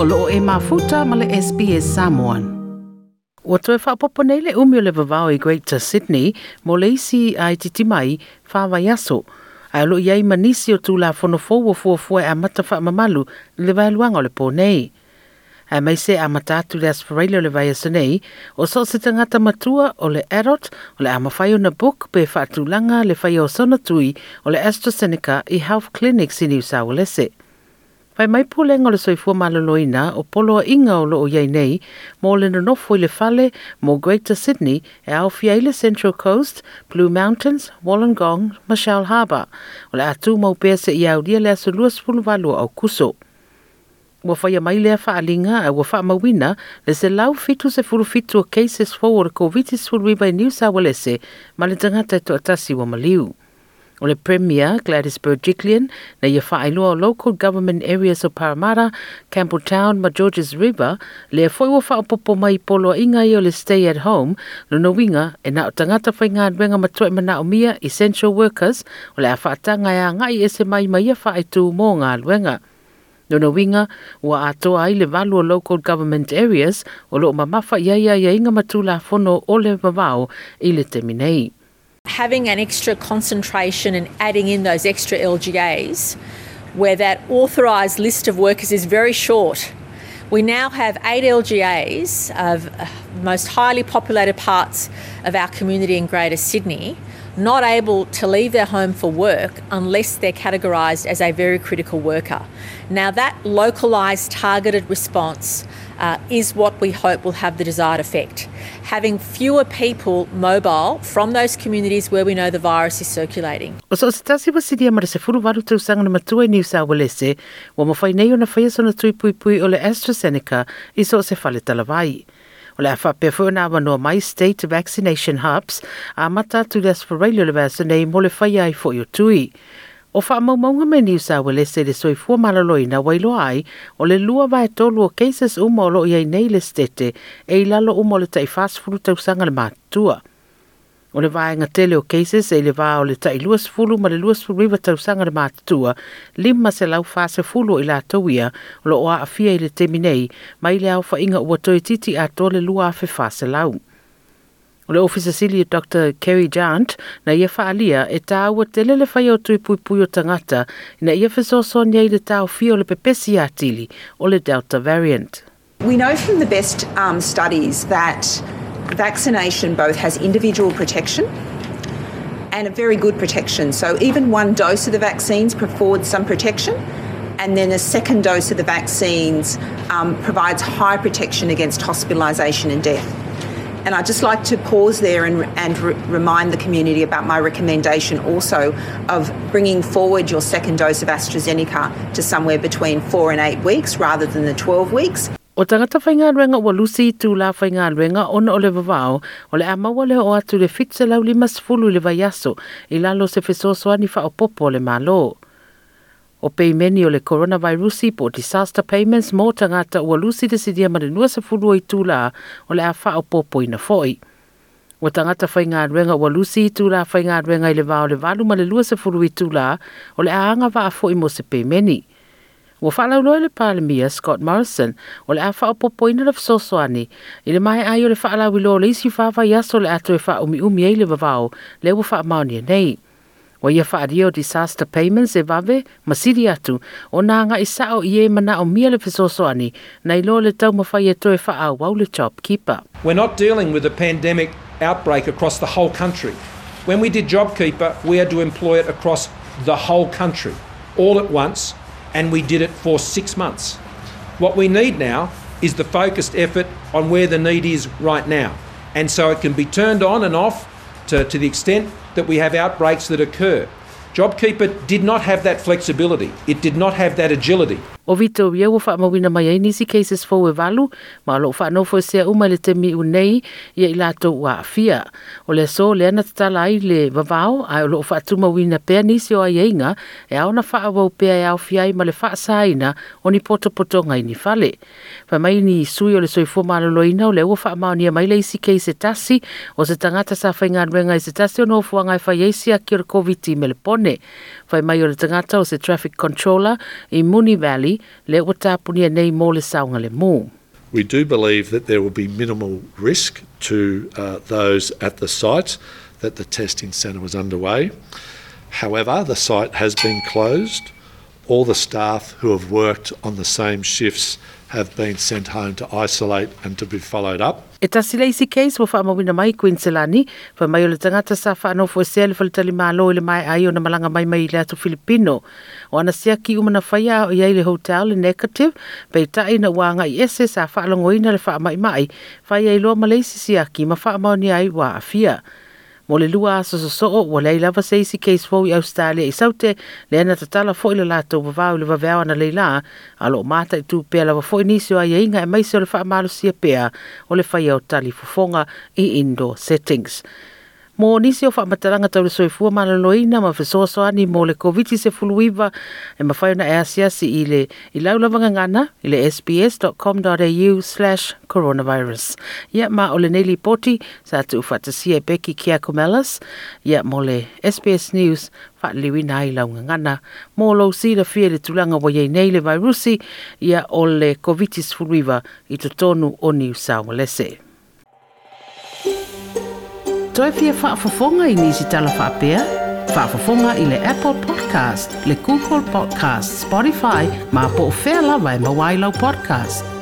o e mafuta male le SBS Samoan. Ua toe whaapopo nei le umio le vavao i Greater Sydney, mo le isi a i titi mai, whawai aso. Ai alo iai manisi o tu la whono fōu o fua fua e a mata whaamamalu le vai luanga o le pōnei. Ai mai se a matatu atu le asfareilio le vai aso nei, o so se tangata matua o le erot o le amawhai na book pe whaatulanga le whai o sona tui o le AstraZeneca i Health Clinics i New South Pai mai pule ngā le soifua malolo o polo a inga o loo iei nei, mō le nanofo i le fale mō Greater Sydney e au fiei Central Coast, Blue Mountains, Wollongong, Michelle Harbour, o le atu mau pēse i au lia le asa lua sifulu walua au kuso. Ua fai a mai lea wha alinga a ua wha mawina le se lau fitu se furu fitu o cases fo o le COVID-19 New South Wales e, ma le tangata e toatasi wa maliu o le Premier Gladys Berejiklian na ye whaailua o Local Government Areas of Paramara, Campbelltown ma Georges River le a fwoi wafa popo mai polo inga i o Stay at Home no na winga e na o tangata whai ngā nwenga matoe mana o mia essential workers o le a whaata ngai a ngai e se mai mai a whai tu mō ngā luenga. No na winga, ua atoa ai le valu o Local Government Areas o lo mamafa iaia ia inga matula fono o le mamau i le teminei. having an extra concentration and adding in those extra LGAs, where that authorised list of workers is very short. We now have eight LGAs of uh, most highly populated parts of our community in Greater Sydney not able to leave their home for work unless they're categorised as a very critical worker. Now, that localised targeted response uh, is what we hope will have the desired effect. Having fewer people mobile from those communities where we know the virus is circulating. O so eh? le AstraZeneca i so se whale mai state vaccination hubs a mata tu le asparelio le vasa nei mo le whaia i tui. o fa mau mau me ni sa wale se le soi fu malaloi na wailo ai o le lua vai to o cases u molo i nei le stete e i lalo u molo tai fas fulu tau sanga le matua o le vai ngatele o cases e le va o le tai luas fulu ma le luas fulu riva tau sanga le matua lima se lau se fulu i la tauia o lo oa afia i le teminei mai le au fa inga ua toi a to le lua afe se lau o le ofisa sili Dr. Kerry Jant na ia whaalia e tāua te lele whai o tuipuipui o tangata ina ia whesosonia i le tau fio le pepesi atili o le Delta variant. We know from the best um, studies that vaccination both has individual protection and a very good protection. So even one dose of the vaccines provides some protection, and then a second dose of the vaccines um, provides high protection against hospitalisation and death. And I'd just like to pause there and, and re- remind the community about my recommendation also of bringing forward your second dose of AstraZeneca to somewhere between four and eight weeks rather than the 12 weeks. O tangata whainga ruenga Lucy tū la whainga ruenga ona o le vavao o le o atu le fitse lau lima sifulu le vaiaso i lalo se wha o popo le malo. o pei meni o le coronavirusi po disaster payments mō tangata ua lusi te sidi a le nuasa fulua i tūlā o le awha o pōpoi na fōi. Ua tangata whai ngā ruenga ua lusi i tūlā whai ngā ruenga i le vāo le vālu ma le nuasa fulua i tūlā o le aanga wā a fōi mō se pei meni. Ua whalau loa le pālimia Scott Morrison o le awha o pōpoi na lafso soani i le mai ai o le whaalau i lo le isi whāwha i aso le ato e wha umi umi e le vāo le ua wha maoni nei. Wa ia disaster payments e atu o nā mia le lo le e toe le keeper. We're not dealing with a pandemic outbreak across the whole country. When we did JobKeeper, we had to employ it across the whole country all at once and we did it for six months. What we need now is the focused effort on where the need is right now. And so it can be turned on and off to, to the extent that we have outbreaks that occur. JobKeeper did not have that flexibility, it did not have that agility. O vito ia ua faamauina mai ai nisi cases fau e valu ma alo whaanofo e sea uma le te miu nei ia i latou ua fia. O le so le na tatala ai le vavao, ae o lo faatumauina pea nisi o aiaiga e au na whaawau pēr e au ai ma le whaasaina o ni poto i ni fale. mai ni sui o le soifua maloloina o le ua faamaonia mai le isi case tasi, o se tagata sa whainga i se tasi o no e fai ai siaki o le COVID-19 me le pone. Whamai o le tagata o se traffic controller i muni Valley, le ua tāpunia nei mō le saunga le mō. We do believe that there will be minimal risk to uh, those at the site that the testing centre was underway. However, the site has been closed. all the staff who have worked on the same shifts have been sent home to isolate and to be followed up. E tasi le isi case wa whaamawina mai Queensilani, wa mai o le tangata sa whaanofo e sea le whaletali mālo le mai ai o na malanga mai mai le atu Filipino. O ana sea ki umana whaia o iei le hotel le negative, pei tae na wanga i ese sa whaalongoina le whaamai mai, mai, whaia i loa malaisi siaki ma whaamau ni ai wa afia. mo le lua aso sosoo ua leai lava seisi casefou i australia i saute le ana tatala foʻi le latou wa i le vaveao ana leila a loo mataʻitu pea lava foʻi nisi o aiaiga e, e maise o le faamalosia pea o le faia o tali fofoga i indoor settings mo nisi o whaamataranga tau le soifua malaloina ma fesoasoani mo le koviti se fuluiva e mafai ona e asiasi i le i laulavanga ngana i le sbs.com.au slash coronavirus. Ia ma o lenei lipoti poti sa atu ufatasia e peki Kia ia mo le SBS News fa'aliliuina ai laugagana mo lou silafia si le tulanga ua iai nei le vairusi ia o le koviti se fuluiva i to tonu o New South Wales. toipia in i nisi talawha pia. Whaafafonga i le Apple Podcast, le Google Podcast, Spotify, ma po o whea lawa e podcast.